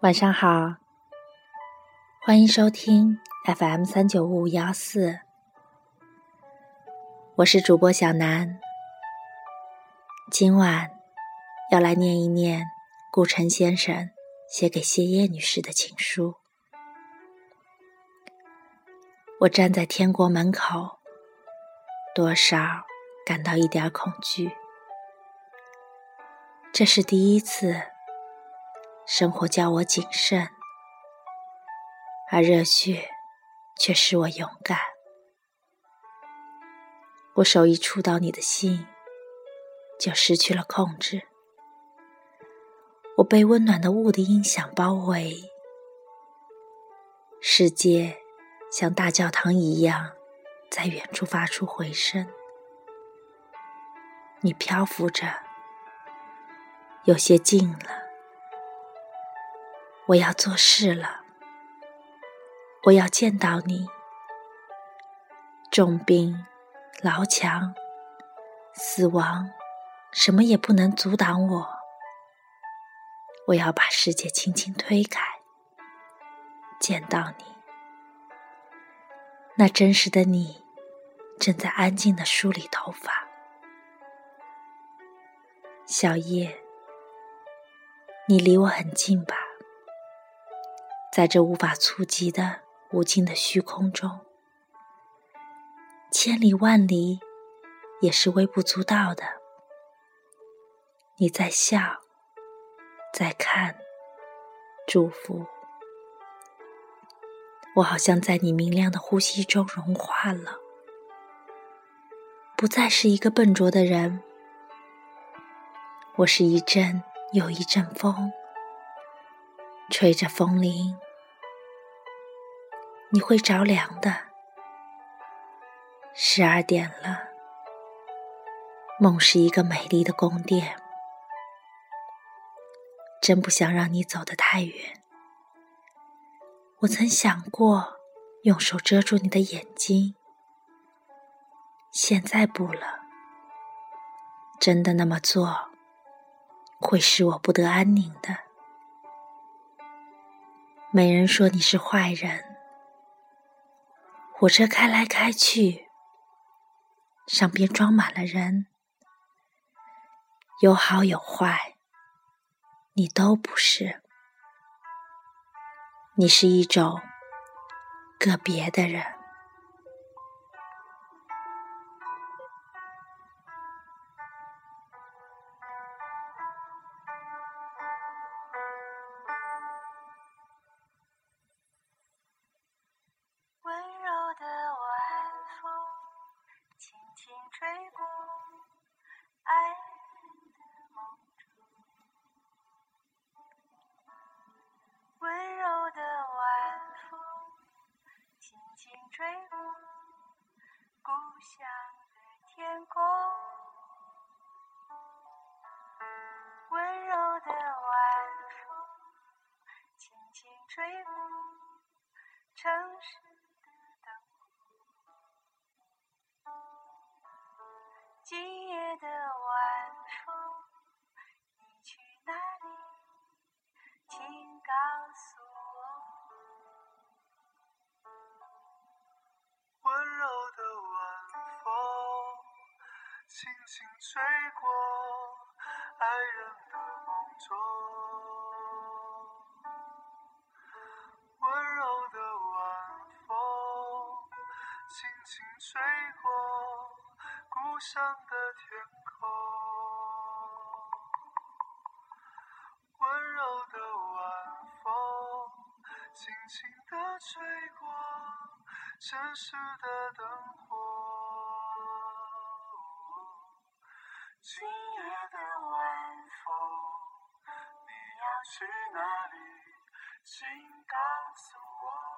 晚上好，欢迎收听 FM 三九五五幺四，我是主播小南。今晚要来念一念顾城先生写给谢烨女士的情书。我站在天国门口，多少感到一点恐惧。这是第一次。生活教我谨慎，而热血却使我勇敢。我手一触到你的心，就失去了控制。我被温暖的雾的音响包围，世界像大教堂一样在远处发出回声。你漂浮着，有些近了。我要做事了，我要见到你。重病、劳强、死亡，什么也不能阻挡我。我要把世界轻轻推开，见到你。那真实的你，正在安静的梳理头发。小叶，你离我很近吧？在这无法触及的无尽的虚空中，千里万里也是微不足道的。你在笑，在看，祝福。我好像在你明亮的呼吸中融化了，不再是一个笨拙的人。我是一阵又一阵风，吹着风铃。你会着凉的。十二点了，梦是一个美丽的宫殿，真不想让你走得太远。我曾想过用手遮住你的眼睛，现在不了。真的那么做，会使我不得安宁的。没人说你是坏人。火车开来开去，上边装满了人，有好有坏，你都不是，你是一种个别的人。轻轻吹过爱人的梦中。温柔的晚风，轻轻吹过故乡的天空，温柔的晚风轻轻地吹过城市的灯火。今夜的晚风，你要去哪里？请告诉我。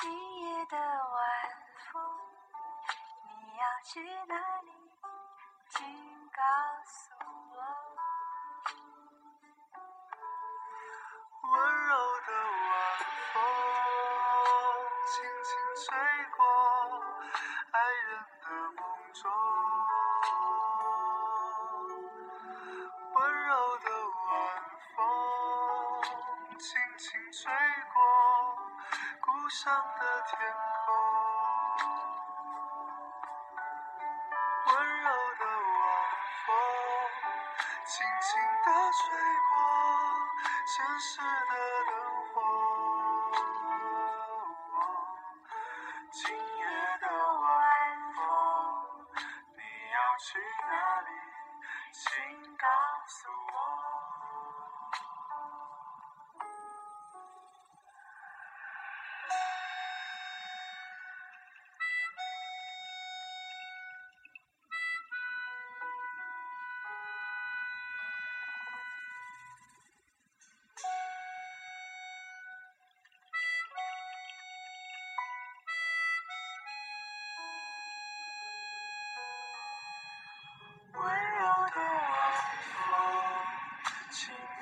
今夜的晚风，你要去哪里？请告诉我。温柔的晚风，轻轻吹过爱人的梦中。温柔的晚风，轻轻吹上的天空。温柔的晚风，轻轻地吹过城市的